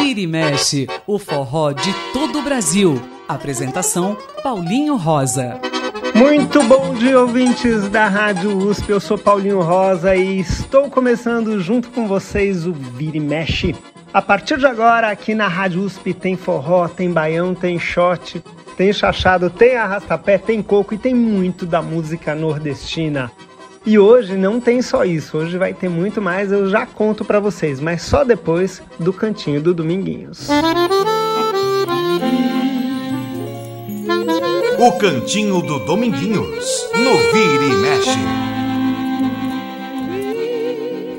Vira e mexe, o forró de todo o Brasil. Apresentação Paulinho Rosa. Muito bom dia, ouvintes da Rádio USP. Eu sou Paulinho Rosa e estou começando junto com vocês o Vira e Mexe. A partir de agora, aqui na Rádio USP tem forró, tem baião, tem shot, tem chachado, tem arrastapé, tem coco e tem muito da música nordestina. E hoje não tem só isso, hoje vai ter muito mais, eu já conto para vocês, mas só depois do cantinho do Dominguinhos. O cantinho do Dominguinhos, no Vira e Mexe.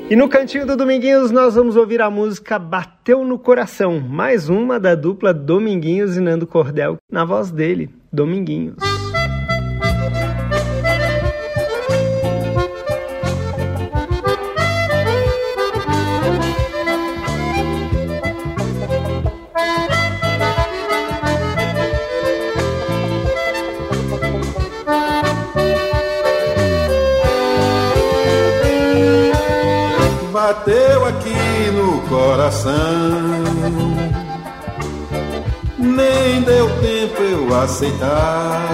E no cantinho do Dominguinhos nós vamos ouvir a música Bateu no Coração, mais uma da dupla Dominguinhos e Nando Cordel, na voz dele, Dominguinhos. Bateu aqui no coração. Nem deu tempo eu aceitar.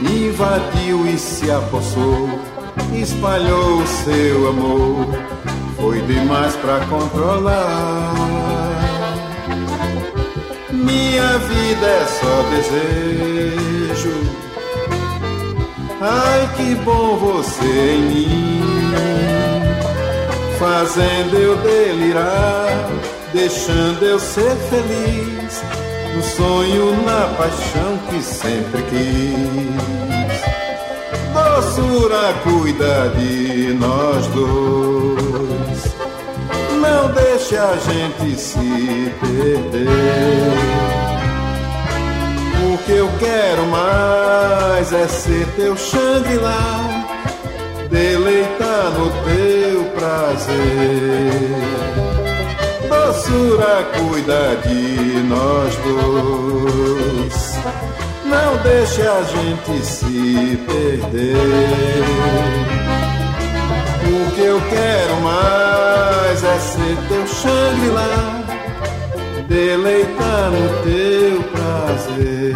Invadiu e se apossou, espalhou seu amor. Foi demais pra controlar. Minha vida é só desejo. Ai, que bom você em mim fazendo eu delirar, deixando eu ser feliz, no sonho, na paixão que sempre quis. Doçura cuida de nós dois, não deixe a gente se perder. O que eu quero mais é ser teu Xangri-Lá deleitar no teu prazer. Doçura cuida de nós dois, não deixe a gente se perder. O que eu quero mais é ser teu Xangri-Lá, deleitar no teu prazer.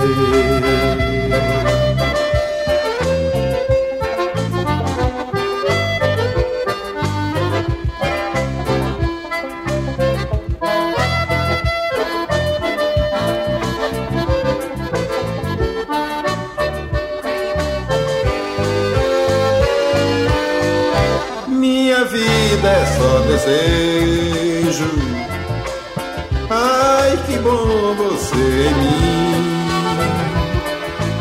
desejo. Que bom você em mim,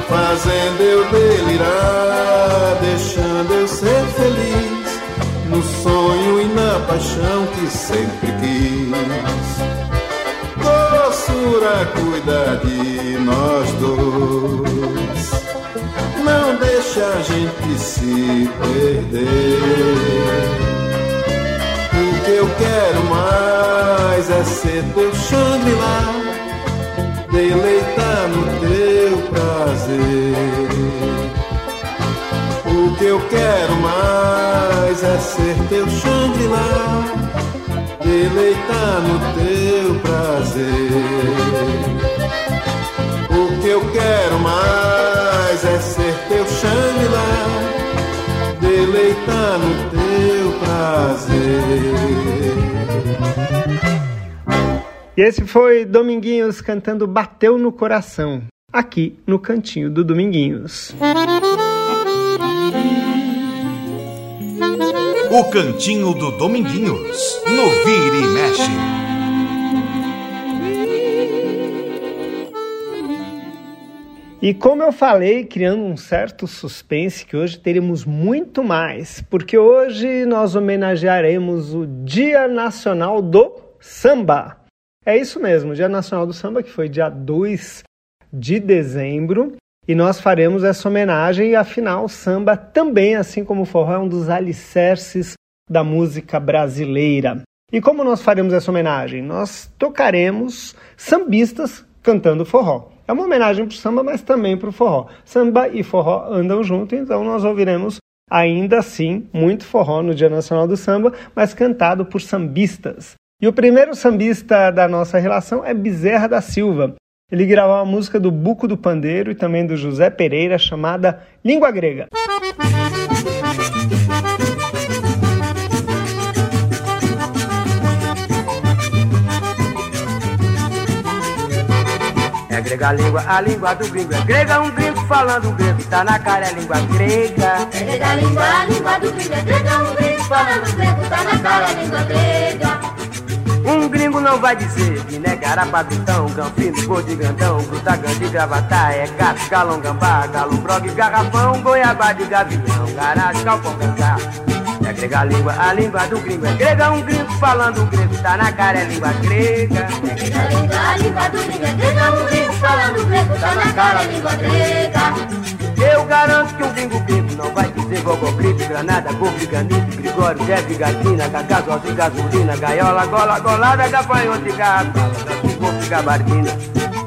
fazendo eu delirar, deixando eu ser feliz no sonho e na paixão que sempre quis. Doçura cuida de nós dois. Não deixa a gente se perder que eu quero mais é ser teu Xangri-Lá, deleitar no teu prazer. O que eu quero mais é ser teu Xangri-Lá, deleitar no teu prazer. O que eu quero mais é ser teu Xangri-Lá, deleitar no teu prazer. E esse foi Dominguinhos cantando Bateu no Coração, aqui no cantinho do Dominguinhos. O cantinho do Dominguinhos, no Vira e Mexe. E como eu falei, criando um certo suspense que hoje teremos muito mais, porque hoje nós homenagearemos o Dia Nacional do Samba. É isso mesmo, Dia Nacional do Samba, que foi dia 2 de dezembro, e nós faremos essa homenagem, e afinal, samba também, assim como o forró, é um dos alicerces da música brasileira. E como nós faremos essa homenagem? Nós tocaremos sambistas cantando forró. É uma homenagem para o samba, mas também para o forró. Samba e forró andam juntos, então nós ouviremos Ainda assim, muito forró no Dia Nacional do Samba, mas cantado por sambistas. E o primeiro sambista da nossa relação é Bezerra da Silva. Ele gravou a música do Buco do Pandeiro e também do José Pereira chamada Língua Grega. É grega a língua, a língua do gringo é grega, um gringo falando grego, tá na cara é língua grega. É grega a língua, a língua do gringo é grega, um gringo falando grego, tá na cara é língua grega. Um gringo não vai dizer que negar a padrão, campino, gol de grandão, gruta grande, gravatar, é gato, galão, gambá, galo, brogue, garrafão, goiabá de gavião, garagem, calpão, cantar. É grega a língua, a língua do gringo é grega, um gringo falando grego, tá na cara é língua grega. É grega a língua, a língua do gringo é grega, um gringo falando grego, tá na cara é língua grega. Eu garanto que um gringo gringo não vai dizer gogó, gripe, granada, golpe, ganife, grigório, jefe, gatina, cacau, de gasolina, gaiola, gola, golada, gafanhoto e garrafa, golpe, gabardina.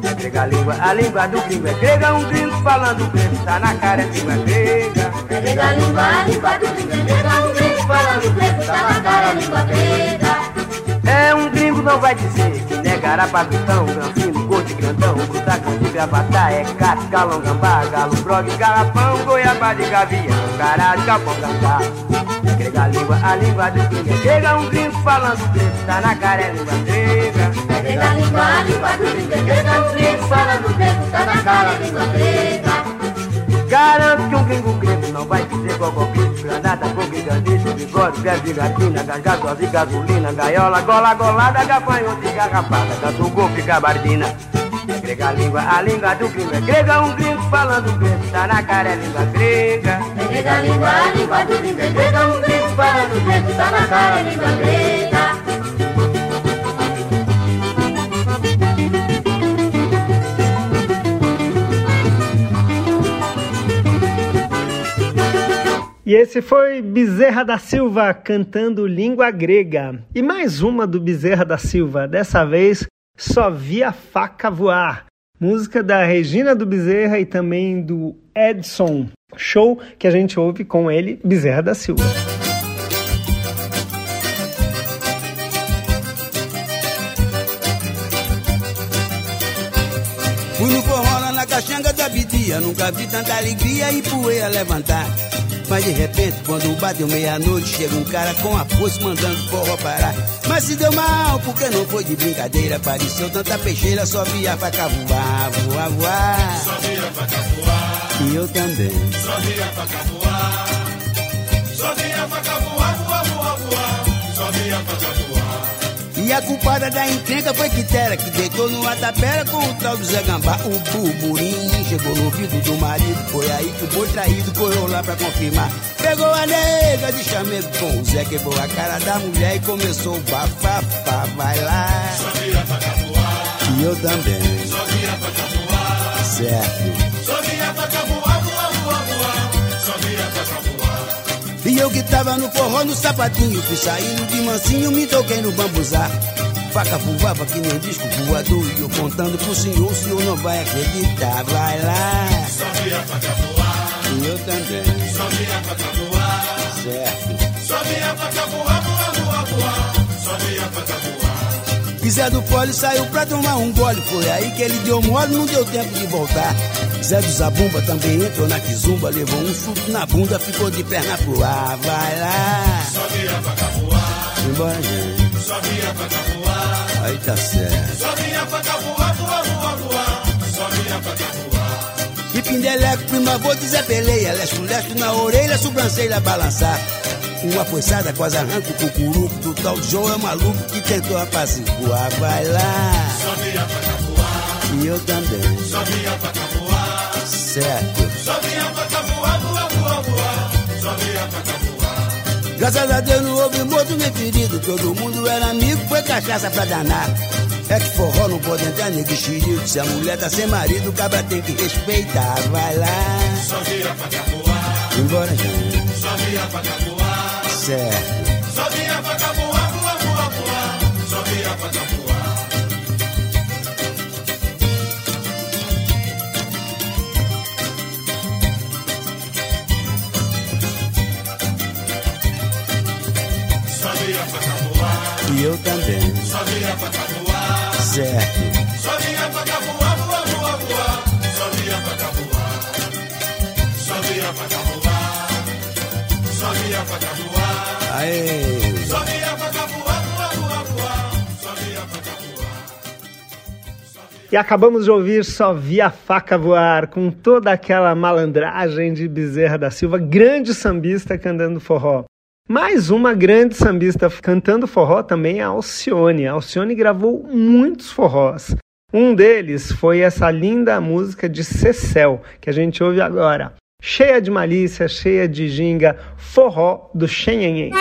É grega a língua, a língua do gringo é grega, um gringo falando grego, tá na cara é língua grega. É grega a língua, a língua do gringo é grega, um gringo falando grego, tá na cara é língua grega. É um gringo não vai dizer que negará padrão, granfino, corte, grandão, grutacão de gravatar, é gato, galão, galo, brogue, garrafão, goiabá de gavião, caralho, capão, gambá. Grega a língua, a língua do gringo grega, um gringo falando grego, tá na cara é língua grega. Grega a língua, a língua do gringo grega, um gringo falando grego, tá na cara é língua grega. Garanto que um gringo grego não vai dizer grito, granada, fogo, gandice, bigode, pé de gatina, gasolina, gaiola, gola, golada, gafanhoto e garrafada, gato, golpe, gabardina. Grega a língua, a língua do gringo é grega, um gringo falando grego, tá na cara é língua grega. É grega a língua, a língua do gringo é grega, um gringo falando grego, tá na cara é língua grega. E esse foi Bezerra da Silva cantando língua grega. E mais uma do Bezerra da Silva, dessa vez Só Via Faca Voar. Música da Regina do Bezerra e também do Edson. Show que a gente ouve com ele, Bezerra da Silva. Fui no forró na caxanga da Bidia, nunca vi tanta alegria e poeira levantar. Mas de repente, quando bateu meia-noite, chega um cara com a força mandando forró parar. Mas se deu mal, porque não foi de brincadeira. Apareceu tanta peixeira, só via a faca voar, voar, voar. Só via a faca voar. E eu também. Só via a faca voar. Só via a E a culpada da encrenca foi Quitera, que deitou numa tapera com o tal do Zé Gambá. O burburinho chegou no ouvido do marido. Foi aí que o boi traído correu lá pra confirmar. Pegou a nega de chamego com o Zé, quebrou a cara da mulher e começou o bafafá. Vai lá. Só via a faca voar. E eu também. Só via a faca voar. Certo. Só via a faca E eu que tava no forró no sapatinho, fui saindo de mansinho, me toquei no bambuzá. Faca voava que nem disco voador, e eu contando pro senhor, o senhor não vai acreditar, vai lá. Só via a faca voar. E eu também, Só via a faca voar. certo. Só via a faca voar, Zé do Pole saiu pra tomar um gole, foi aí que ele deu mole, não deu tempo de voltar. Zé do Zabumba também entrou na quizumba, levou um chute na bunda, ficou de perna pro ar, vai lá. Só via a faca voar. Embora, gente. Só via a faca voar. Aí tá certo. Só via a faca voar, voar, voar. Só via a faca voar. E Pindeleco, prima, vou dizer peleia, lesco, lesco na orelha, sobrancelha balançar. Uma poçada quase arranca o cucuruco do tal João é maluco que tentou apaziguar, vai lá. Só via a voar. E eu também, Só via a faca voar. certo. Só via a faca voar, voar, voar, voar. Só via a faca voar. Graças a Deus não houve morto nem ferido, todo mundo era amigo, foi cachaça pra danar. É que forró não pode entrar nego xerido, se a mulher tá sem marido, o cabra tem que respeitar, vai lá. Só via certo. Só via pra capoar, voar, voar, voar. Só via pra voar. Só via pra voar. E eu também. Só via pra voar. Certo. Só via pra capoar, voar, voar, voar. Só via pra voar. Só via pra voar a faca voar. Aê! A faca voar, voar, voar, voar. Sobe a faca voar. E acabamos de ouvir Só Vi a Faca Voar, com toda aquela malandragem de Bezerra da Silva, grande sambista cantando forró. Mais uma grande sambista cantando forró também é a Alcione. A Alcione gravou muitos forrós. Um deles foi essa linda música de Cecel, que a gente ouve agora. Cheia de malícia, cheia de ginga, forró do Xenhenhen.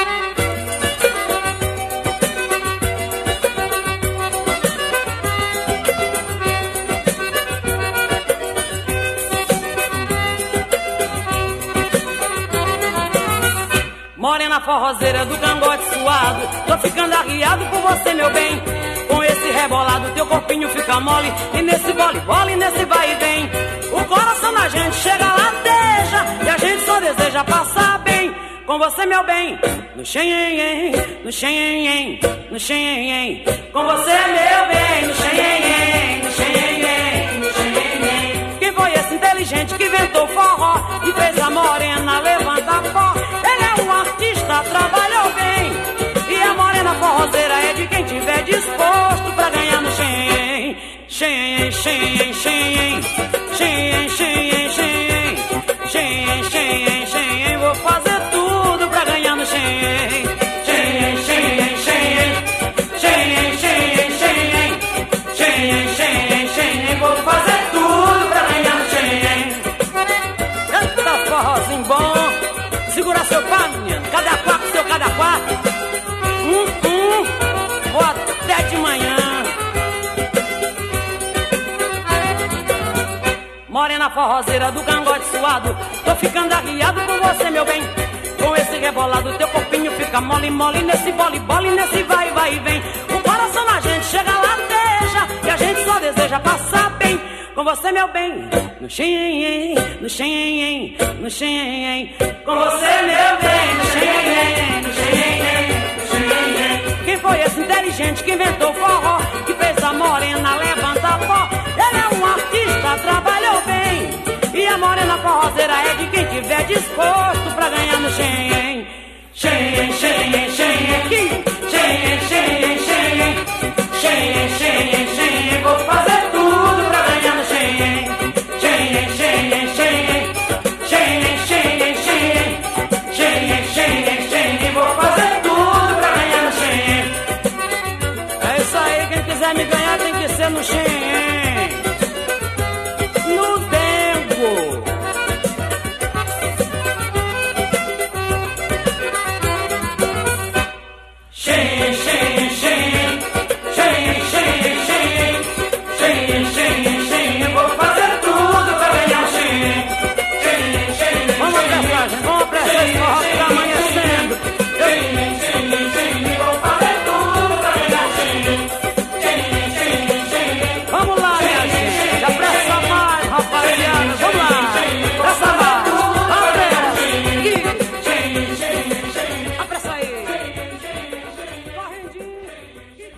Morena forrozeira do cangote suado Tô ficando arriado por você, meu bem rebolado teu corpinho fica mole E nesse vole-vole, nesse vai e vem O coração da gente chega lá, deixa E a gente só deseja passar bem com você, meu bem, no xenhen, no xenhen, no xenhen. Com você, meu bem, no xenhen, no xenhen, no xenhen. Quem foi esse inteligente que inventou forró e fez a morena levantar forrozeira do cangote suado. Tô ficando arriado por você, meu bem. Com esse rebolado, teu corpinho fica mole, mole. Nesse bole, bole, nesse vai, vai e vem. O coração da gente chega lá, deixa. E a gente só deseja passar bem. Com você, meu bem, no xenhen, no xenhen, no xenhen. Com você, meu bem, no xenhen, no xenhen, no xenhen. Quem foi esse inteligente que inventou forró? Que fez a morena levantar pó? Ele é um artista, trabalhou de quem tiver disposto pra ganhar no xenhen. Xenhen, xenhen, xenhen, aqui. Xenhen, xenhen, xenhen. Xenhen, xenhen,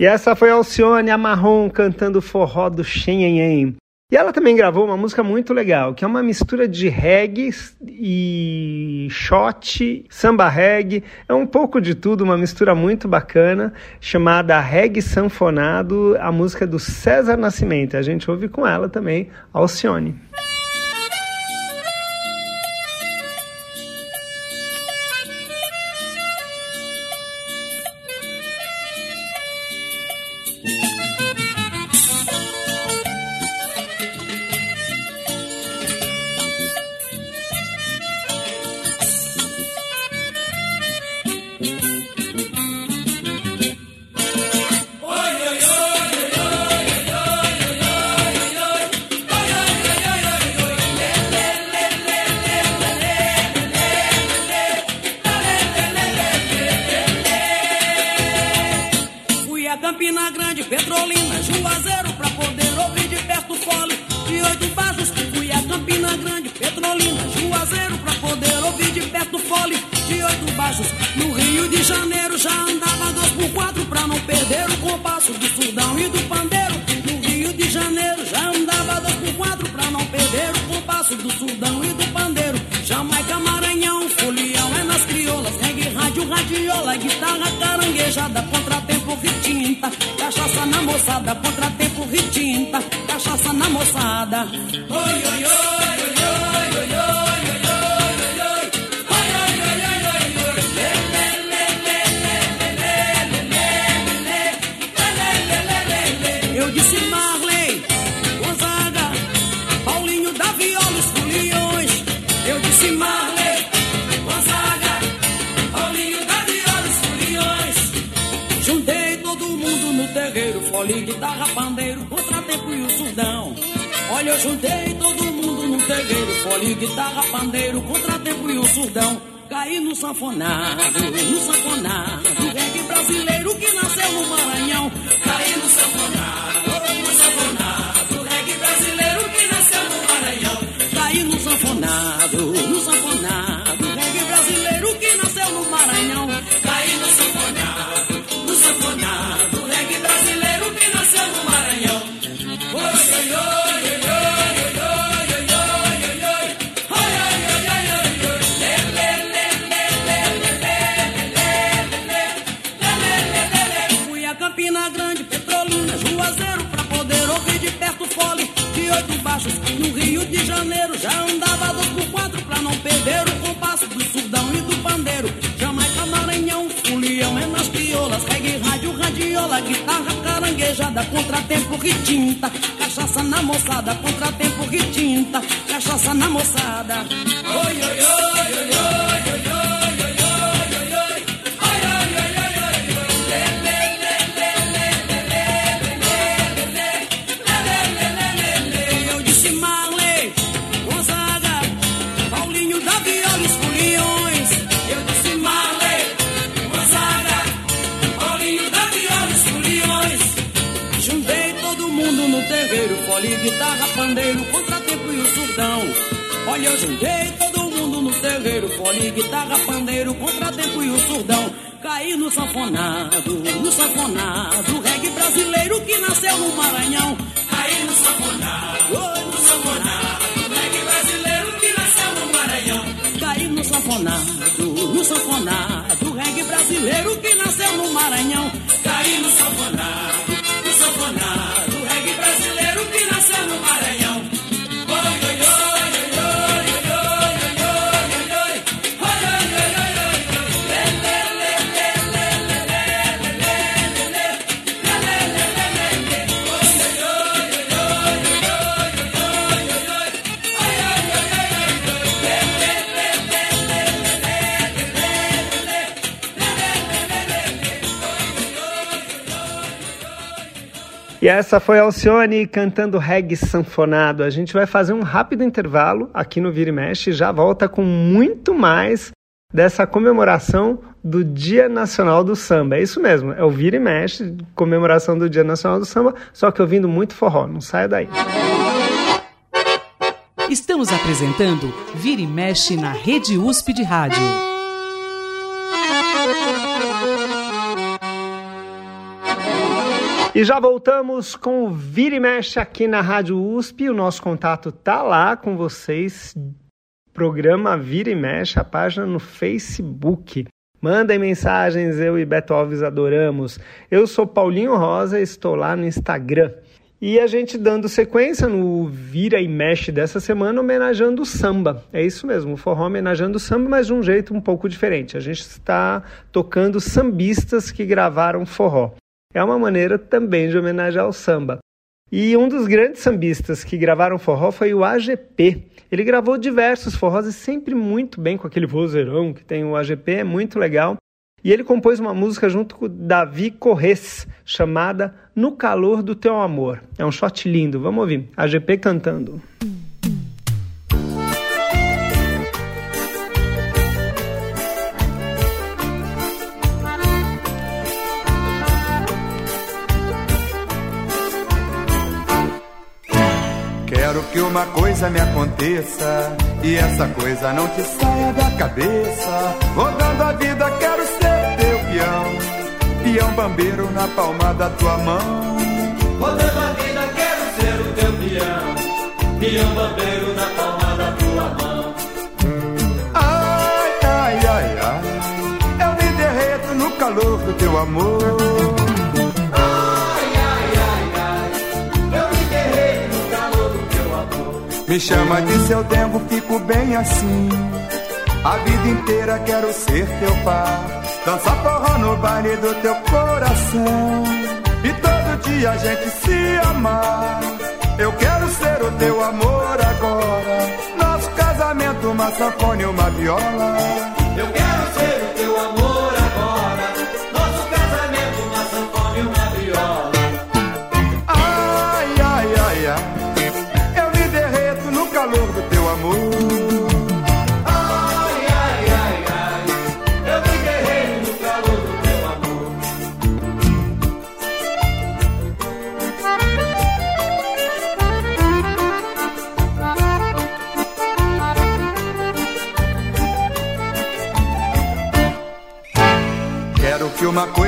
E essa foi a Alcione Amarron cantando forró do Xenhenhen. E ela também gravou uma música muito legal, que é uma mistura de reggae e shot, samba reggae, é um pouco de tudo, uma mistura muito bacana, chamada Reggae Sanfonado, a música do César Nascimento. A gente ouve com ela também, Alcione. Contratempo, retinta, cachaça na moçada, contratempo, retinta, cachaça na moçada. Oi, oi, oi, oi, oi, guitarra, pandeiro, contratempo e o surdão. Olha, eu juntei todo mundo no terreiro, fole, guitarra, pandeiro, contratempo e o surdão. Caí no sanfonado, no sanfonado, reggae brasileiro que nasceu no Maranhão. Caí no sanfonado, oi, no sanfonado, reggae brasileiro que nasceu no Maranhão. Caí no sanfonado, no sanfonado, reggae brasileiro que nasceu no Maranhão. Caí no sanfonado, E essa foi Alcione cantando reggae sanfonado. A gente vai fazer um rápido intervalo aqui no Vira e Mexe e já volta com muito mais dessa comemoração do Dia Nacional do Samba. É isso mesmo, é o Vira e Mexe, comemoração do Dia Nacional do Samba, só que ouvindo muito forró. Não saia daí. Estamos apresentando Vira e Mexe na Rede USP de Rádio. E já voltamos com o Vira e Mexe aqui na Rádio USP. O nosso contato tá lá com vocês. Programa Vira e Mexe, a página no Facebook. Mandem mensagens, eu e Beto Alves adoramos. Eu sou Paulinho Rosa, estou lá no Instagram. E a gente dando sequência no Vira e Mexe dessa semana, homenageando o samba. É isso mesmo, o forró homenageando o samba, mas de um jeito um pouco diferente. A gente está tocando sambistas que gravaram forró. É uma maneira também de homenagear o samba. E um dos grandes sambistas que gravaram forró foi o AGP. Ele gravou diversos forrós e sempre muito bem com aquele vozeirão que tem o AGP, é muito legal. E ele compôs uma música junto com o Davi Corres, chamada No Calor do Teu Amor. É um shot lindo, vamos ouvir. AGP cantando. Quero uma coisa me aconteça e essa coisa não te saia da cabeça. Rodando a vida, quero ser teu peão, peão bambeiro na palma da tua mão. Rodando a vida, quero ser o teu peão. Peão bambeiro na palma da tua mão. Ai, ai, ai, ai, eu me derreto no calor do teu amor. Me chama de seu dengo, fico bem assim. A vida inteira quero ser teu par. Dançar forró no baile do teu coração. E todo dia a gente se amar. Eu quero ser o teu amor agora. Nosso casamento, uma sanfona e uma viola. Eu quero ser o teu amor agora.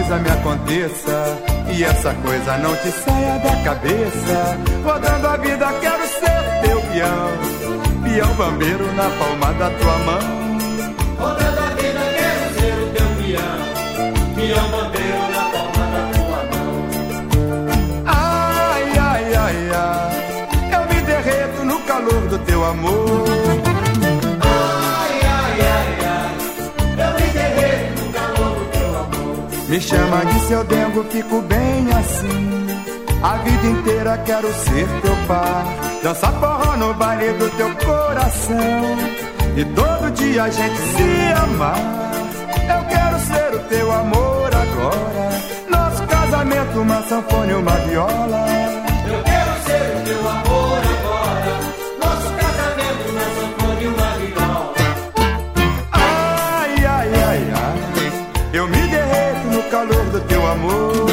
Coisa me aconteça e essa coisa não te saia da cabeça. Rodando a vida, quero ser teu peão, peão bambeiro na palma da tua mão. Rodando a vida, quero ser o teu peão. Peão bandeiro na palma da tua mão. Ai, ai, ai, ai, eu me derreto no calor do teu amor. Me chama de seu dengo, fico bem assim. A vida inteira quero ser teu par. Dançar forró no baile do teu coração. E todo dia a gente se amar. Eu quero ser o teu amor agora. Nosso casamento, uma sanfona e uma viola. Amor.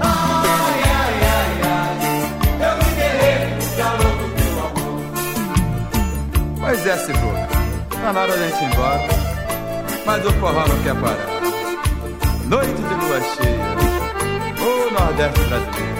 Ai, ai, ai, ai. Eu me calor do teu amor. Pois é, Cebola. Tá na hora da gente ir embora. Mas o forró não quer parar. Noite de lua cheia. O Nordeste brasileiro.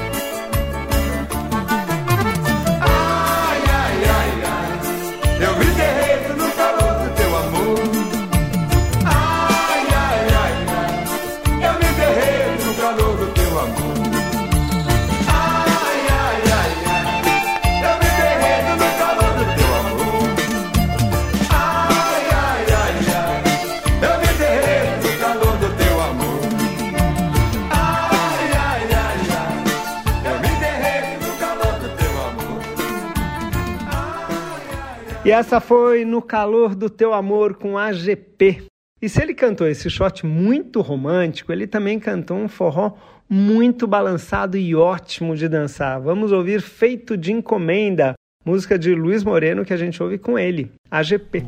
E essa foi No Calor do Teu Amor com AGP. E se ele cantou esse shot muito romântico, ele também cantou um forró muito balançado e ótimo de dançar. Vamos ouvir Feito de Encomenda, música de Luiz Moreno que a gente ouve com ele, AGP.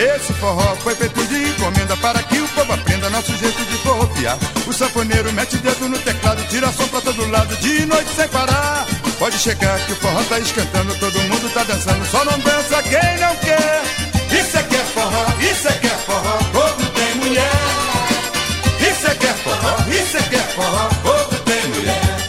Esse forró foi feito de encomenda para que o povo aprenda nosso jeito O sanfoneiro mete dedo no teclado, tira som pra todo lado, de noite sem parar. Pode chegar que o forró tá escantando, todo mundo tá dançando, só não dança quem não quer. Isso é que é forró, isso é que é forró, como tem mulher. Isso é que é forró, isso é que é forró, como tem mulher.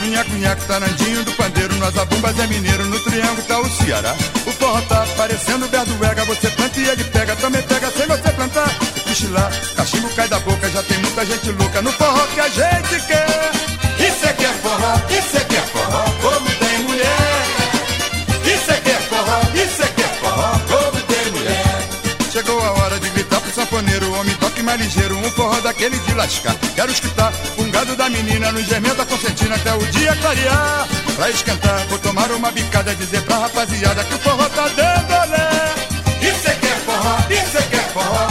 Cunhaco, cunhaco, tarandinho do pandeiro, nós abumbas é mineiro, no triângulo tá o Ceará. O forró tá parecendo berduega, você planta e ele pega, também pega sem você plantar. Pichilar, cachimbo cai da boca, já tem muita gente louca no forró que a gente quer. Isso é que é forró, isso é que é forró, como tem mulher. Isso é que é forró, isso é que é forró, como tem mulher. Chegou a hora de gritar pro sanfoneiro, homem toque mais ligeiro, um forró daquele de lascar. Quero escutar o gado da menina no gemendo da concertina até o dia clarear. Pra esquentar, vou tomar uma bicada, dizer pra rapaziada que o forró tá dando olé. Isso é que é forró, isso é que é forró,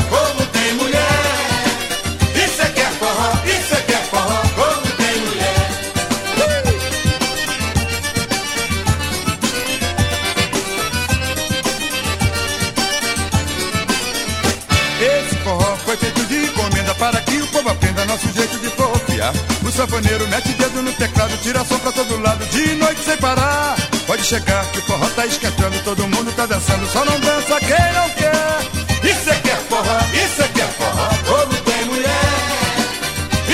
sanfoneiro mete dedo no teclado, tira som pra todo lado, de noite sem parar. Pode chegar que o forró tá esquentando, todo mundo tá dançando, só não dança quem não quer. Isso é que é forró, isso é que é forró, como tem mulher.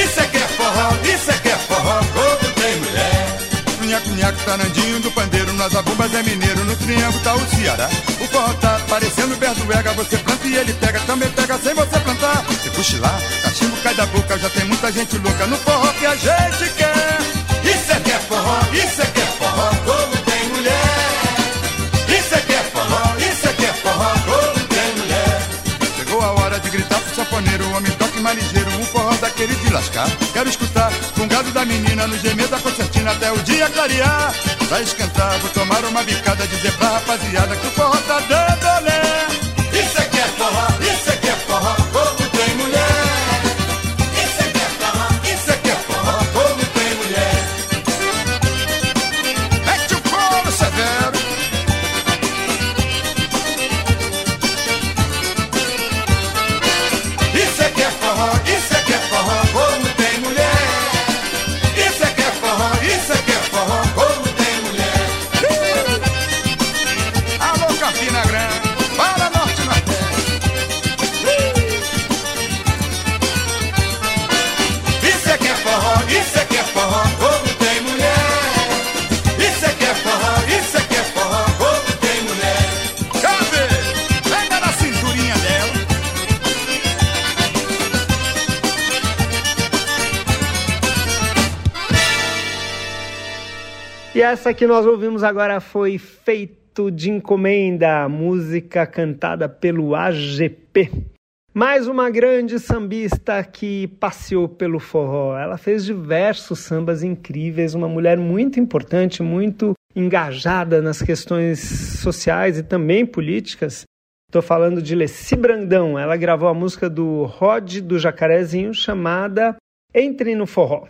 Isso é que é forró, isso é que é forró, como tem mulher. Cunhaco, cunhaco, tarandinho do pandeiro, nós abumbas é mineiro, no triângulo tá o Ceará. O forró tá parecendo berduega, você planta e ele pega, também pega sem você plantar. Se cochilar, cachimbo cai da boca, já tem muita gente louca no forró que a gente quer. Isso é que é forró, isso é que é forró, como tem mulher. Isso é que é forró, isso é que é forró, como tem mulher. Chegou a hora de gritar pro saponeiro, o homem toque mais ligeiro, daquele de lascar. Quero escutar com gado da menina no gemer da concertina até o dia clarear. Pra esquentar, vou tomar uma bicada, dizer pra rapaziada que o forró tá dando olé. Isso é que é forró, isso é que é essa que nós ouvimos agora foi Feito de Encomenda, música cantada pelo AGP. Mais uma grande sambista que passeou pelo forró. Ela fez diversos sambas incríveis, uma mulher muito importante, muito engajada nas questões sociais e também políticas. Estou falando de Leci Brandão. Ela gravou a música do Rod do Jacarezinho chamada Entre no Forró.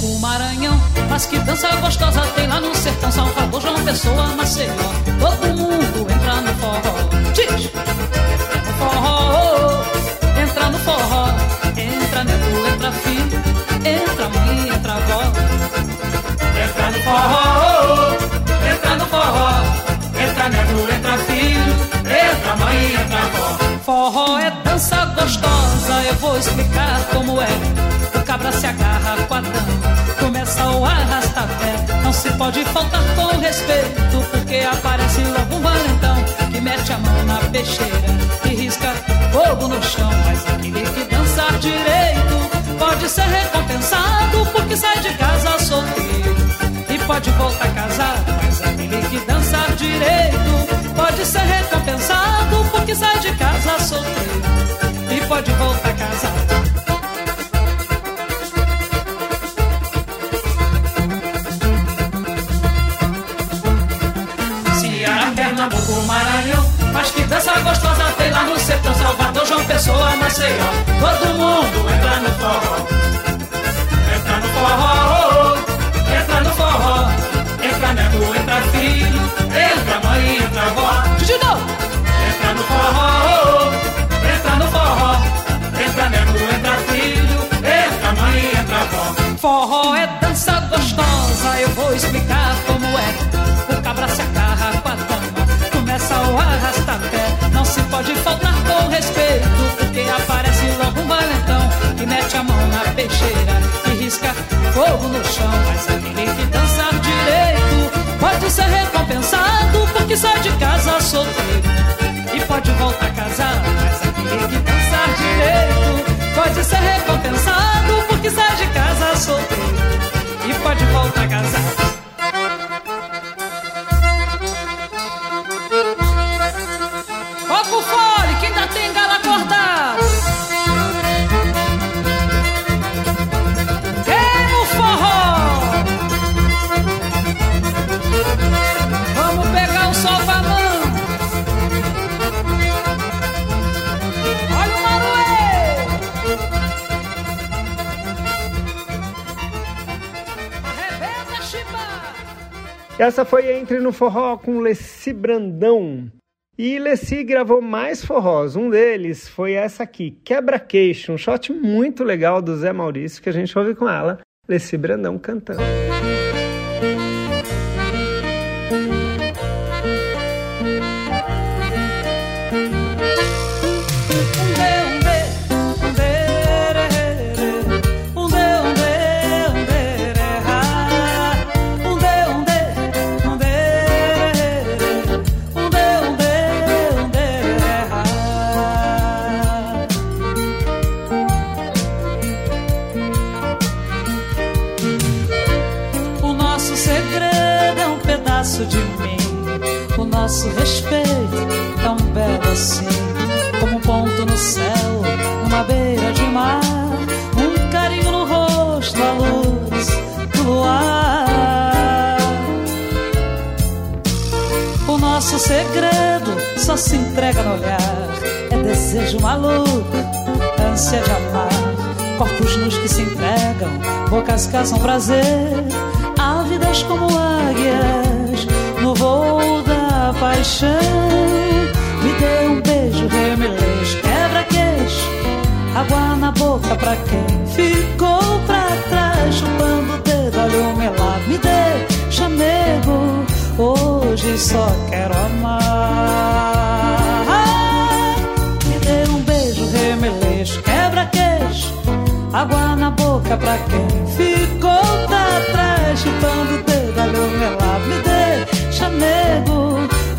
Pernambuco, Maranhão. Mas que dança gostosa tem lá no sertão. Salvador, João Pessoa, Maceió. Todo mundo entra no forró. Diz! No forró, entra no forró. Entra neto, entra filho Entra mãe, entra avó Entra no forró, entra no forró. Entra neto, entra filho Entra mãe, entra avó Forró é dança gostosa. Eu vou explicar como é. O cabra se agarra com a dama, começa o arrasta-pé. Não se pode faltar com respeito, porque aparece logo um valentão que mete a mão na peixeira e risca fogo no chão. Mas aquele que dançar direito pode ser recompensado, porque sai de casa solteiro e pode voltar casado. Mas aquele que dançar direito pode ser recompensado, porque sai de casa solteiro e pode voltar casado. João Pessoa, Maceió Todo mundo entra no forró. Entra no forró, entra no forró. Entra nego, entra filho Entra mãe, entra avó novo! Entra no forró, entra no forró. Entra nego, entra filho Entra mãe, entra avó Forró é dança gostosa Eu vou explicar como é. O cabra se agarra com a dama Começa o arrasta-pé Não se pode faltar peixeira E risca fogo no chão. Mas aquele que dançar direito Pode ser recompensado Porque sai de casa solteiro E pode voltar casado Mas aquele que dançar direito Pode ser recompensado Porque sai de casa solteiro E pode voltar casado Essa foi Entre no Forró com Leci Brandão. E Leci gravou mais forrós. Um deles foi essa aqui, Quebra-Queixo, um shot muito legal do Zé Maurício que a gente ouve com ela, Leci Brandão cantando. nosso respeito, tão belo assim, como um ponto no céu, uma beira de mar, um carinho no rosto, a luz do luar. O nosso segredo só se entrega no olhar, é desejo maluco, ânsia de amar, corpos nus que se entregam, bocas caçam prazer, ávidas como águia paixão. Me dê um beijo, remelês, quebra-queixo. Água na boca pra quem ficou pra trás, chupando o dedo, olha o melado. Me dê chamego, hoje só quero amar. Me dê um beijo, remeleixo, quebra-queixo. Água na boca pra quem ficou pra trás, chupando o dedo, olha o melado. Me dê chamego,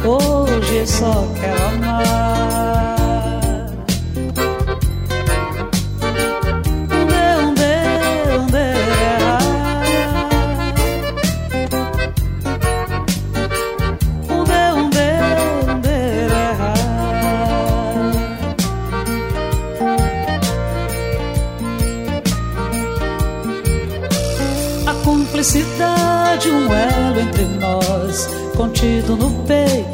hoje só quero amar. cumplicidade, um elo entre nós, contido no peito,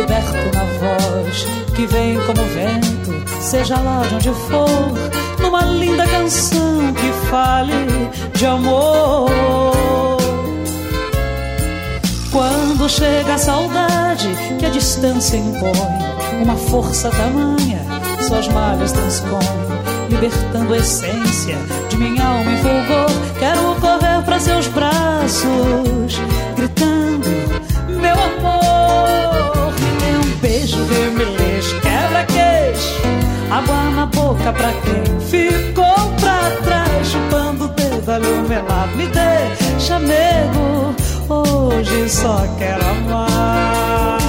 liberto na voz, que vem como vento, seja lá de onde for, numa linda canção que fale de amor. Quando chega a saudade que a distância impõe, uma força tamanha, suas malhas transpõem libertando a essência de minha alma em fulgor. Quero correr para seus braços, boca pra quem ficou pra trás, chupando o dedo melado. Me dê chamego, hoje só quero amar.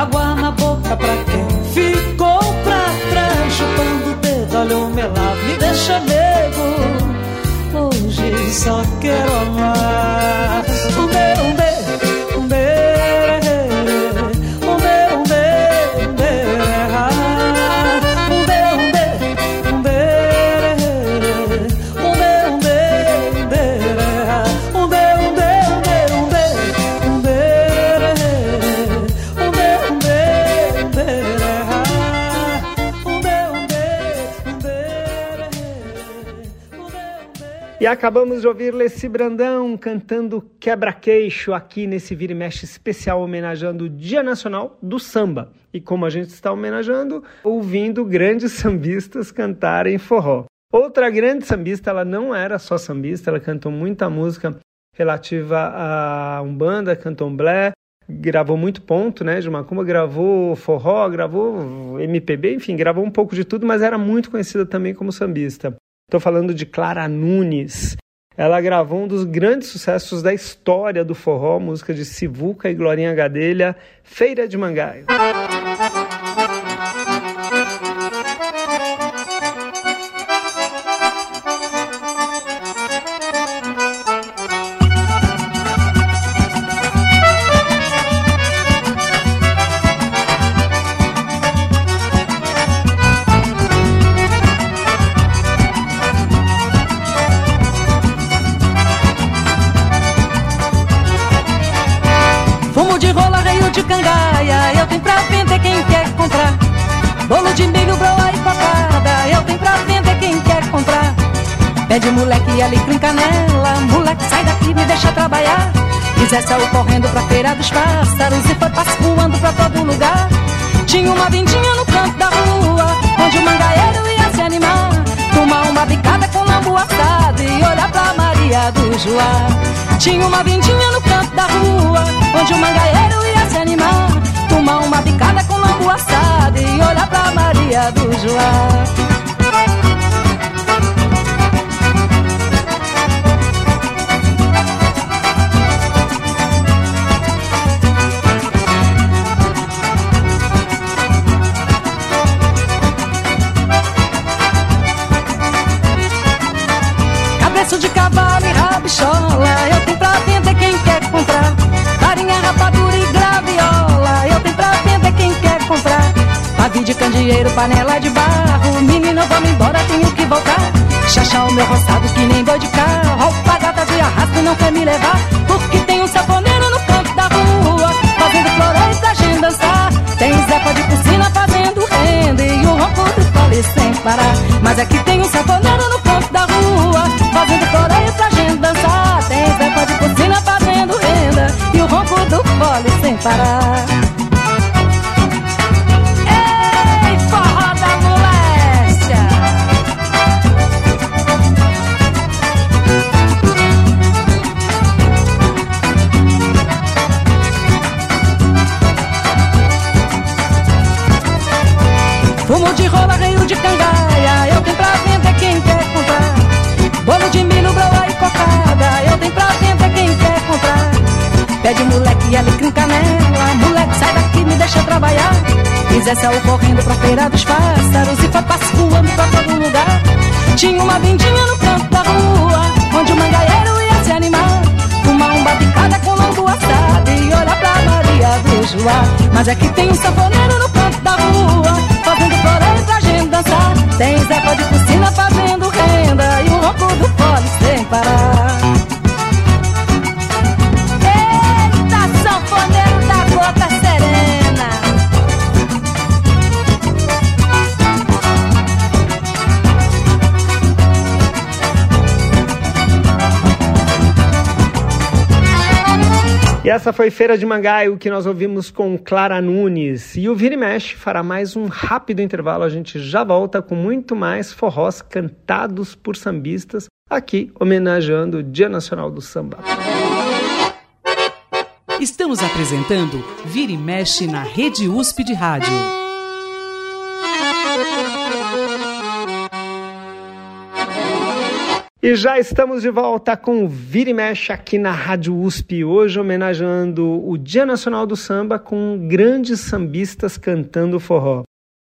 água na boca pra quem ficou pra trás, chupando o dedo, melado, me deixa nego. Hoje só quero amar. Acabamos de ouvir Leci Brandão cantando Quebra-Queixo aqui nesse Vira e Mexe especial homenageando o Dia Nacional do Samba. E como a gente está homenageando, ouvindo grandes sambistas cantarem forró. Outra grande sambista, ela não era só sambista, ela cantou muita música relativa a Umbanda, candomblé, gravou muito ponto, né, de Macumba, gravou forró, gravou MPB, enfim, gravou um pouco de tudo, mas era muito conhecida também como sambista. Estou falando de Clara Nunes. Ela gravou um dos grandes sucessos da história do forró, música de Sivuca e Glorinha Gadelha, Feira de Mangaio. Pede moleque alecrim canela Moleque sai daqui, me deixa trabalhar. Zé saiu correndo pra feira dos pássaros E foi passo voando pra todo lugar. Tinha uma vindinha no canto da rua Onde o mangaeiro ia se animar. Tomar uma bicada com lambu assado E olhar pra Maria do Joá. Tinha uma vindinha no canto da rua Onde o mangaeiro ia se animar. Tomar uma bicada lambu assado E olhar pra Maria do Joá candeeiro, panela de barro. Menino, vamos embora, tenho que voltar. Chacha o meu roçado que nem boi de carro. Roupa gata de arrasto não quer me levar. Porque tem um saponeiro no canto da rua, fazendo flores da gente dançar. Tem zepa de piscina fazendo renda e o ronco do fole sem parar. Mas aqui tem um saponeiro no canto da rua, fazendo flores da gente dançar. Tem zepa de piscina fazendo renda e o ronco do fole sem parar. Pede moleque, alecrim, canela, moleque sai daqui, me deixa trabalhar. Zé saiu correndo pra feira dos pássaros e foi pascoando pra todo lugar. Tinha uma vendinha no canto da rua, onde o mangaeiro ia se animar. Fumar um babicada com longo assado e olhar pra Maria do Joá. Mas é que tem um sanfoneiro no canto da rua, fazendo floreio pra gente dançar. Tem Zé de Cucina fazendo renda e o ronco do fole sem parar. E essa foi Feira de Mangaio que nós ouvimos com Clara Nunes. E o Vira e Mexe fará mais um rápido intervalo. A gente já volta com muito mais forrós cantados por sambistas, aqui homenageando o Dia Nacional do Samba. Estamos apresentando Vira e Mexe na Rede USP de Rádio. E já estamos de volta com o Vira e Mexe aqui na Rádio USP, hoje homenageando o Dia Nacional do Samba com grandes sambistas cantando forró.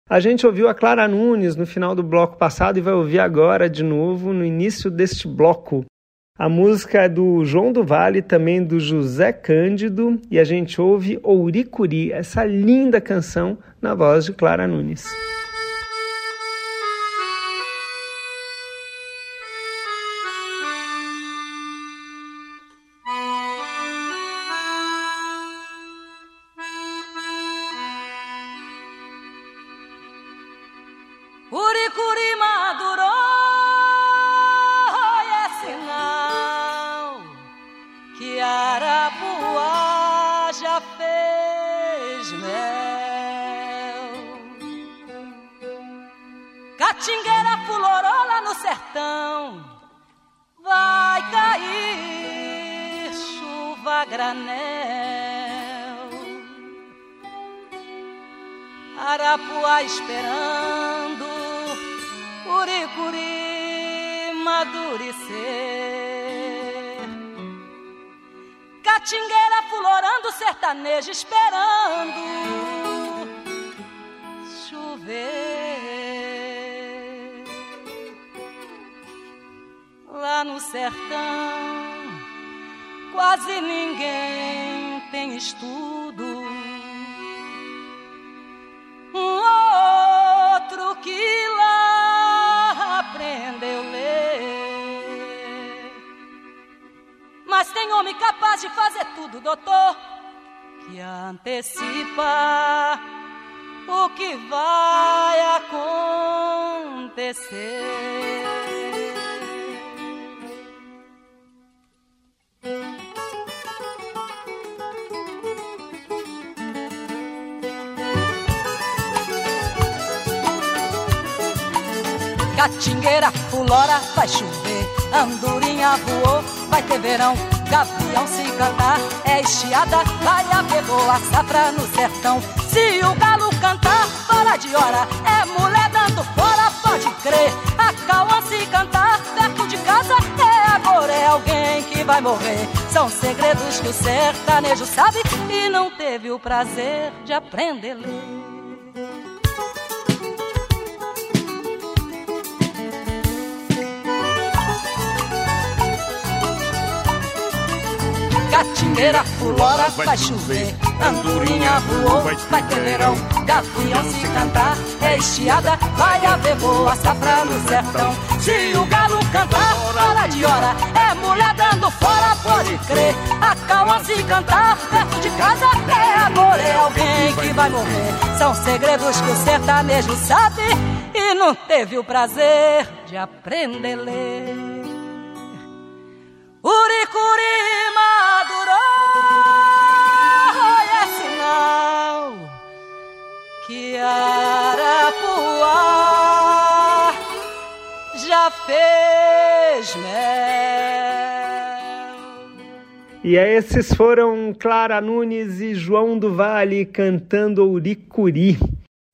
A gente ouviu a Clara Nunes no final do bloco passado e vai ouvir agora de novo no início deste bloco. A música é do João do Vale, também do José Cândido, e a gente ouve Ouricuri, essa linda canção na voz de Clara Nunes. Antecipa o que vai acontecer. Catingueira, fulora, vai chover. Andorinha voou, vai ter verão. Gavião se cantar, é estiada, vai haver boa safra no sertão. Se o galo cantar, fora de hora, é mulher dando fora, pode crer. A cauã se cantar, perto de casa, é agora, é alguém que vai morrer. São segredos que o sertanejo sabe e não teve o prazer de aprender a ler. Catingueira, fulora, vai chover. Andorinha voou, vai ter verão. Gavião se cantar, é estiada Vai haver boa safra no sertão. Se o galo cantar, fora de hora É mulher dando fora, pode crer. A calma se cantar, perto de casa É agora, é alguém que vai morrer. São segredos que o sertanejo sabe E não teve o prazer de aprender a ler. Uricuri fez mel. E aí, esses foram Clara Nunes e João do Vale cantando Ouricuri.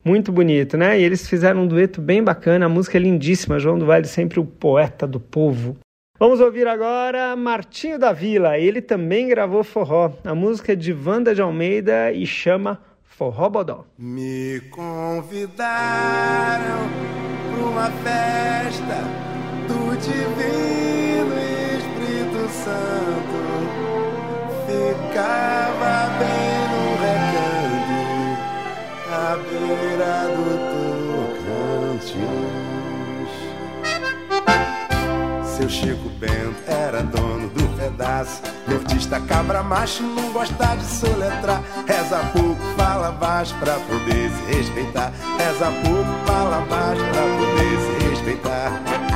Muito bonito, né? E eles fizeram um dueto bem bacana, a música é lindíssima. João do Vale sempre o poeta do povo. Vamos ouvir agora Martinho da Vila. Ele também gravou forró. A música é de Wanda de Almeida e chama Forró Bodó. Me convidaram para uma festa do Divino Espírito Santo. Ficava bem no recanto, à beira do Tocantins. Seu Chico Bento era dono do pedaço. Nortista cabra macho não gosta de soletrar. Reza pouco, fala baixo pra poder se respeitar. Reza pouco, fala baixo pra poder se respeitar.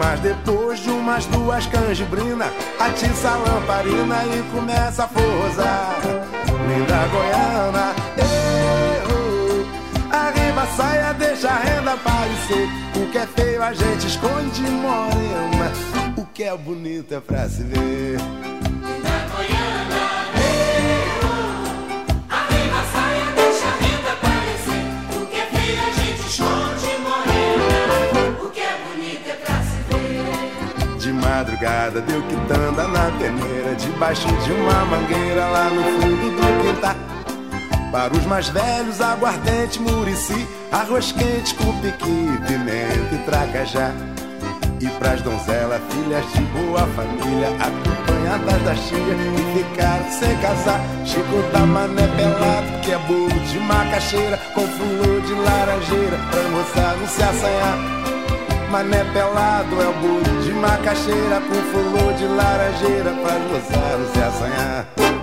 Mas depois de umas duas canjibrina, atiça a lamparina e começa a forrosar. Linda Goiana, oh, arriba saia, deixa a renda aparecer. O que é feio a gente esconde morena, o que é bonito é pra se ver. Madrugada deu quitanda na peneira Debaixo de uma mangueira lá no fundo do quintal. Para os mais velhos, aguardente, murici Arroz quente com piqui, pimenta e tracajá. E pras donzelas, filhas de boa família Acompanhadas da tia e ficaram sem casar. Chico da mané pelado, que é bolo de macaxeira Com flor de laranjeira, pra moçar não se assanhar Mané pelado é o bolo de macaxeira Com flor de laranjeira pra gozar, não se assanhar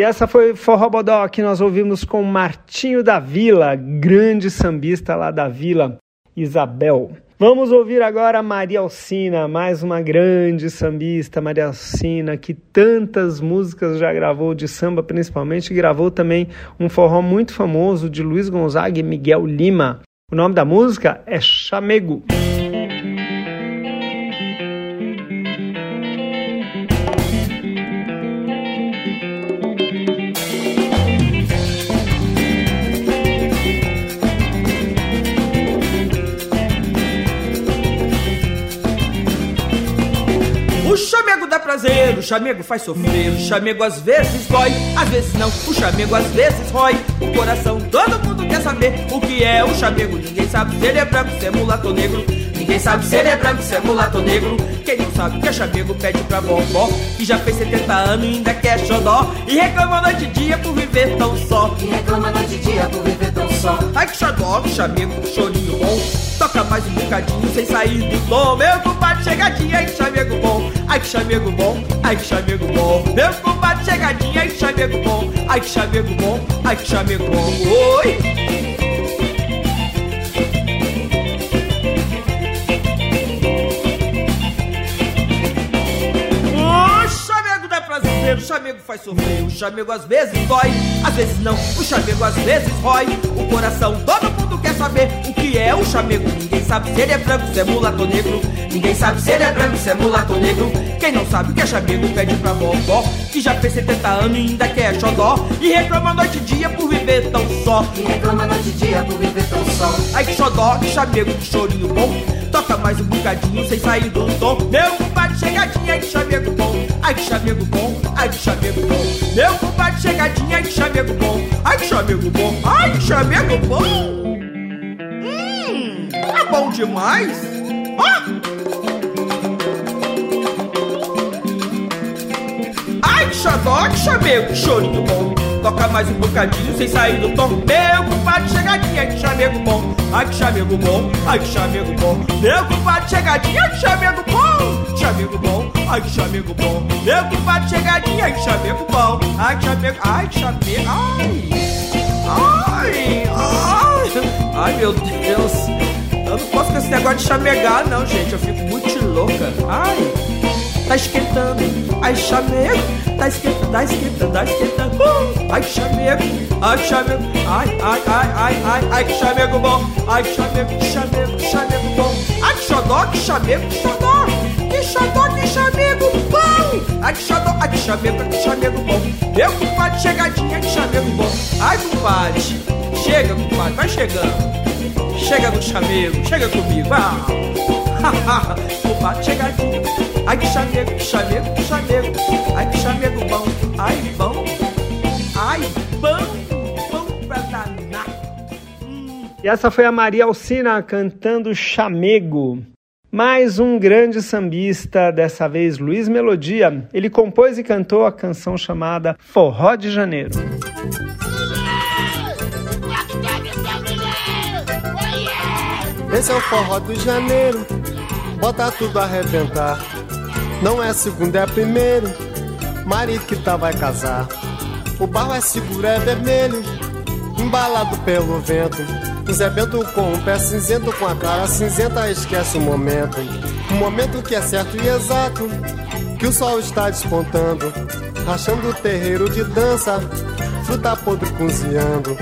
E essa foi Forró Bodó que nós ouvimos com Martinho da Vila, grande sambista lá da Vila Isabel. Vamos ouvir agora Maria Alcina, mais uma grande sambista, Maria Alcina, que tantas músicas já gravou de samba, principalmente, gravou também um forró muito famoso de Luiz Gonzaga e Miguel Lima. O nome da música é Chamego. O chamego faz sofrer, o chamego às vezes dói, às vezes não, o chamego às vezes rói. O coração todo mundo quer saber o que é o chamego, ninguém sabe se ele é branco, se é mulato negro. Ninguém sabe se ele é branco, se é mulato negro. Quem não sabe que é chamego pede pra vovó. Que já fez 70 anos e ainda quer xodó. E reclama noite e dia por viver tão só. E reclama noite e dia por viver tão só. Ai que xodó, que chamego, que chorinho bom. Toca mais um bocadinho sem sair do tom. Meu compadre chegadinho, ai que chamego bom. Ai que chamego bom, ai que chamego bom. Meu compadre chegadinho, ai que chamego bom. Ai que chamego bom, ai que chamego bom. Oi! O chamego dá prazer, o chamego faz sofrer, o chamego às vezes dói, às vezes não, o chamego às vezes rói o coração. Todo mundo quer saber que é o chamego. Ninguém sabe se ele é branco, se é mulato negro. Ninguém sabe se ele é branco, se é mulato negro. Quem não sabe o que é chamego pede pra vovó, que já fez 70 anos e ainda quer xodó. E reclama noite e dia por viver tão só. E reclama noite e dia por viver tão só. Ai que xodó, que chamego, que chorinho bom. Toca mais um bocadinho sem sair do tom. Meu compadre chegadinho, ai que chamego bom. Ai que chamego bom, ai que chamego bom. Meu compadre chegadinho, ai que chamego bom. Ai que chamego bom, ai que chamego bom. É bom demais. Ah! Ai que xodó, que chamego, que chorinho bom. Toca mais um bocadinho sem sair do tom. Meu compadre chegadinho, ai que chamego bom. Ai que chamego bom, ai que chamego bom. Meu compadre chegadinho, ai que chamego bom. Chamego bom, ai que chamego bom. Meu compadre chegadinho, ai que chamego bom. Ai que chamego, ai que chamego, ai. Ai, ai. Ai meu Deus. Eu não posso com esse negócio de chamegar, não, gente. Eu fico muito louca. Ai tá esquentando, ai chamego, tá esquentando, tá esquentando, tá esquentando, uh, ai chamego, ai chamego, ai, ai, ai, ai, ai, ai que chamego bom, ai que chamego, que chamego, que chamego bom, ai que xodó, que chamego, que xodó, que xodó, que chamego bom, ai que xodó, ai que chamego, que chamego bom, meu compadre chegadinha, que chamego bom, ai compadre, chega compadre, vai chegando, chega no chamego, chega comigo, ah, compadre chegadinha. Ai que chamego, chamego, chamego. Ai que chamego bom, ai bom. Ai bom, bom pra danar. E essa foi a Maria Alcina cantando Chamego. Mais um grande sambista, dessa vez Luiz Melodia. Ele compôs e cantou a canção chamada Forró de Janeiro. Esse é o forró do janeiro, bota tudo a arrebentar. Não é segundo, é primeiro. Marido que tá vai casar. O barro é seguro, é vermelho. Embalado pelo vento. Zé Bento com um pé cinzento, com a cara cinzenta, esquece o momento. Um momento que é certo e exato. Que o sol está despontando. Rachando o terreiro de dança. Fruta podre cozinhando.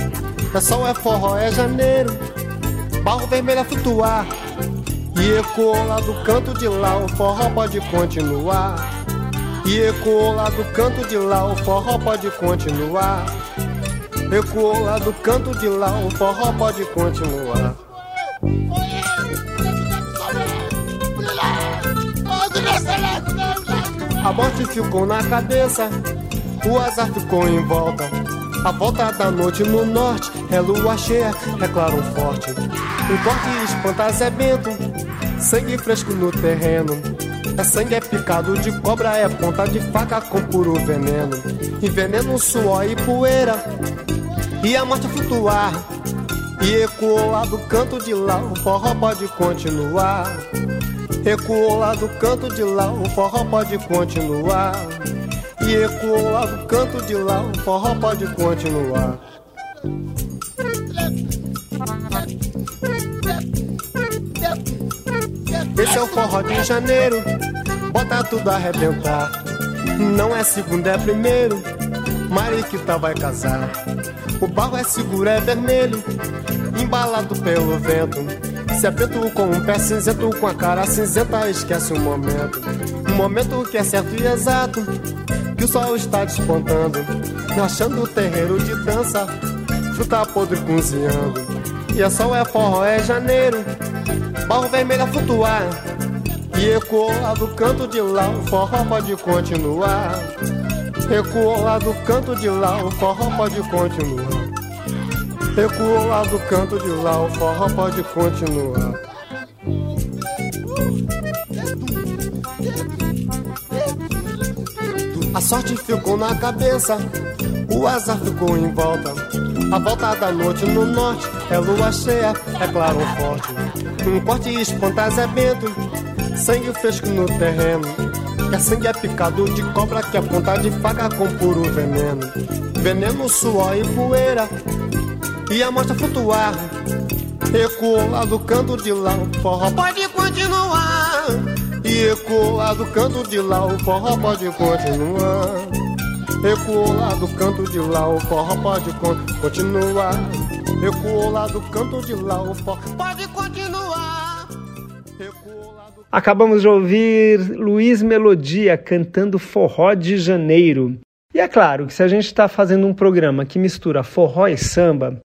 É sol, é forró, é janeiro. Barro vermelho a flutuar. E ecoou lá do canto de lá, o forró pode continuar. E ecoou lá do canto de lá, o forró pode continuar. Ecoou lá do canto de lá, o forró pode continuar. A morte ficou na cabeça, o azar ficou em volta. A volta da noite no norte é lua cheia, é claro forte. Um corte espanta Zé Bento, sangue fresco no terreno. É sangue, é picado de cobra, é ponta de faca com puro veneno. E veneno, suor e poeira, e a morte a flutuar. E ecoou lá do canto de lá, o forró pode continuar. Ecoou lá do canto de lá, o forró pode continuar. E ecoou lá do canto de lá, o forró pode continuar. Esse é o forró de janeiro, bota tudo a arrebentar. Não é segundo, é primeiro. Mariquita vai casar. O barro é seguro, é vermelho, embalado pelo vento. Se é preto com um pé cinzento, com a cara cinzenta, esquece o momento. Um momento que é certo e exato, que o sol está despontando. Achando o terreiro de dança, fruta podre cozinhando. E é sol, é forró, é janeiro, barro vermelho a flutuar. E ecoou lá do canto de lá, o forró pode continuar. Ecoou lá do canto de lá, o forró pode continuar. Ecoou lá do canto de lá, o forró pode continuar. A sorte ficou na cabeça, o azar ficou em volta. A volta da noite no norte é lua cheia, é claro forte. Um corte espontâneo é bento, sangue fresco no terreno. Que é sangue é picado de cobra, que é ponta de faca com puro veneno. Veneno, suor e poeira, e a mostra flutuar. Ecoou lá do canto de lá, o forró pode continuar. E ecoou lá do canto de lá, o forró pode continuar. Ecoou lá do canto de lá, o forró pode continuar. Ecoou lá do canto de lá, o forró pode continuar. Acabamos de ouvir Luiz Melodia cantando Forró de Janeiro. E é claro que se a gente está fazendo um programa que mistura forró e samba,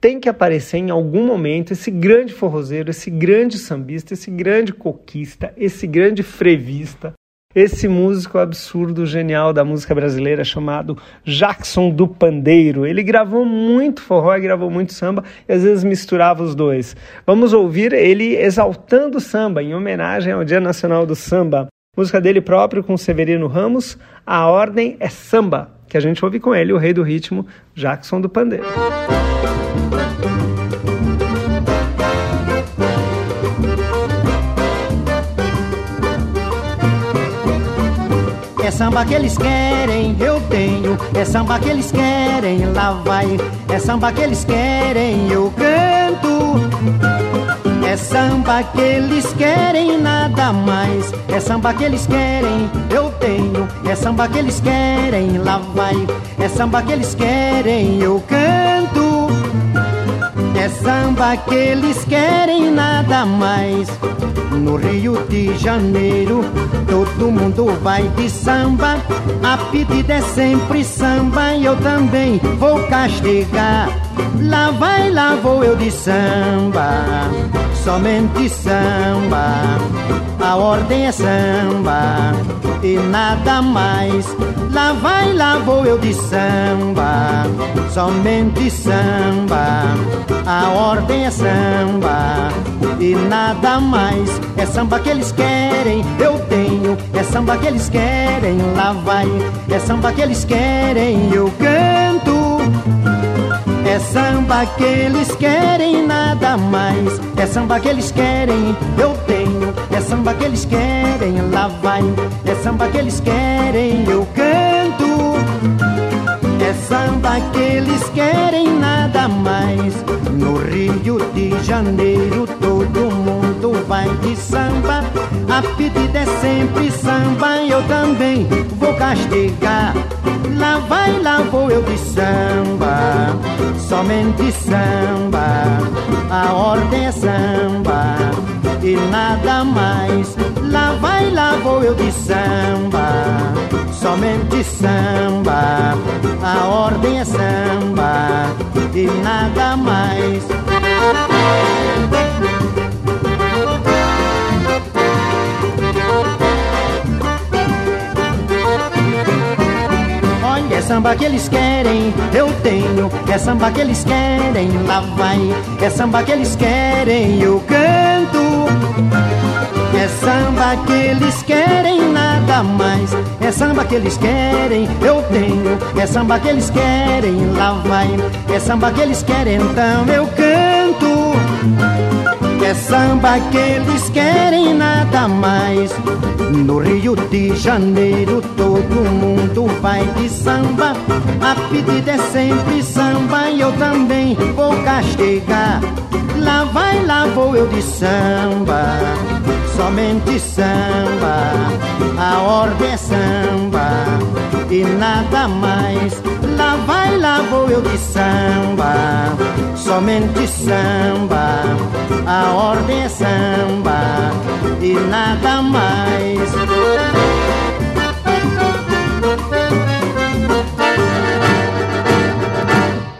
tem que aparecer em algum momento esse grande forrozeiro, esse grande sambista, esse grande coquista, esse grande frevista, esse músico absurdo, genial da música brasileira chamado Jackson do Pandeiro. Ele gravou muito forró e gravou muito samba e às vezes misturava os dois. Vamos ouvir ele exaltando o samba em homenagem ao Dia Nacional do Samba. Música dele próprio com Severino Ramos, A Ordem é Samba, que a gente ouve com ele, o rei do ritmo, Jackson do Pandeiro. É samba que eles querem, eu tenho. É samba que eles querem, lá vai. É samba que eles querem, eu canto. É samba que eles querem, nada mais. É samba que eles querem, eu tenho. É samba que eles querem, lá vai. É samba que eles querem, eu canto. É samba que eles querem, nada mais. No Rio de Janeiro, todo mundo vai de samba. A pedida é sempre samba e eu também vou castigar. Lá vai, lá vou eu de samba, somente samba. A ordem é samba e nada mais. Lá vai, lá vou eu de samba, somente samba. A ordem é samba e nada mais. É samba que eles querem, eu tenho. É samba que eles querem, lá vai. É samba que eles querem, eu canto. É samba que eles querem, nada mais. É samba que eles querem, eu tenho. É samba que eles querem, lá vai. É samba que eles querem, eu canto. É samba que eles querem, nada mais. No Rio de Janeiro, todo mundo vai de samba. A pedida é sempre samba, eu também vou castigar. Lá vai, lá vou eu de samba, somente samba. A ordem é samba e nada mais. Lá vai, lá vou eu de samba, somente samba. A ordem é samba e nada mais. Samba que eles querem, eu tenho. É samba que eles querem, lá vai. É samba que eles querem, eu canto. É samba que eles querem, nada mais. É samba que eles querem, eu tenho. É samba que eles querem, lá vai. É samba que eles querem, então eu canto. É samba que eles querem, nada mais. No Rio de Janeiro, todo mundo vai de samba. A pedida é sempre samba e eu também vou castigar. Lá vai, lá vou eu de samba, somente samba. A ordem é samba e nada mais. Lá vai, lá vou eu de samba, somente samba. A ordem é samba e nada mais.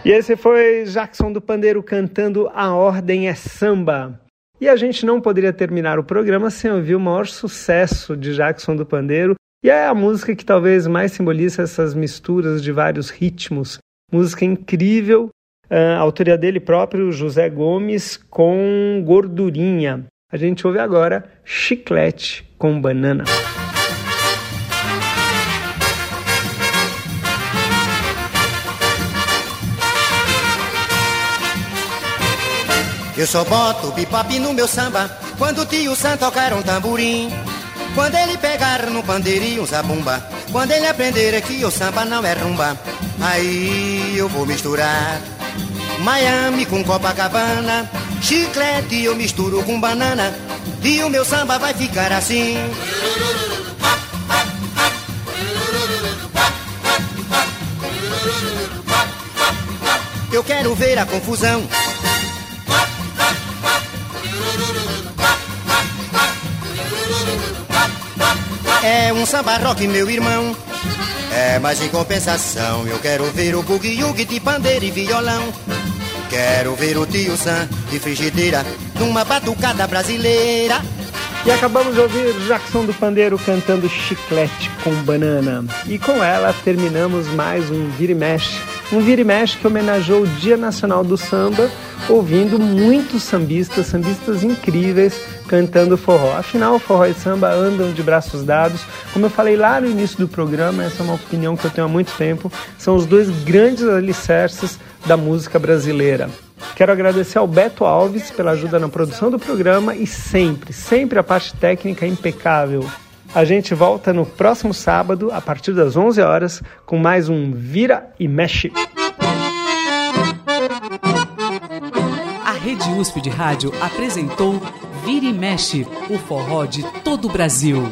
E esse foi Jackson do Pandeiro cantando A Ordem é Samba. E a gente não poderia terminar o programa sem ouvir o maior sucesso de Jackson do Pandeiro, e é a música que talvez mais simboliza essas misturas de vários ritmos. Música incrível, autoria dele próprio, José Gomes, com gordurinha. A gente ouve agora chiclete com banana. Eu só boto bipop no meu samba quando o tio Sam tocar um tamborim. Quando ele pegar no pandeirinho um zabumba, quando ele aprender que o samba não é rumba, aí eu vou misturar Miami com Copacabana, chiclete eu misturo com banana, e o meu samba vai ficar assim. Eu quero ver a confusão. É um samba rock, meu irmão. É, mas em compensação, eu quero ver o bugue de pandeiro e violão. Quero ver o tio Sam de frigideira numa batucada brasileira. E acabamos de ouvir Jackson do Pandeiro cantando Chiclete com Banana. E com ela terminamos mais um Vira e Mexe. Um Vira e Mexe que homenageou o Dia Nacional do Samba, ouvindo muitos sambistas, sambistas incríveis, cantando forró. Afinal, forró e samba andam de braços dados. Como eu falei lá no início do programa, essa é uma opinião que eu tenho há muito tempo, são os dois grandes alicerces da música brasileira. Quero agradecer ao Beto Alves pela ajuda na produção do programa e sempre, sempre a parte técnica impecável. A gente volta no próximo sábado, a partir das 11 horas, com mais um Vira e Mexe. A Rede USP de Rádio apresentou Vira e Mexe, o forró de todo o Brasil.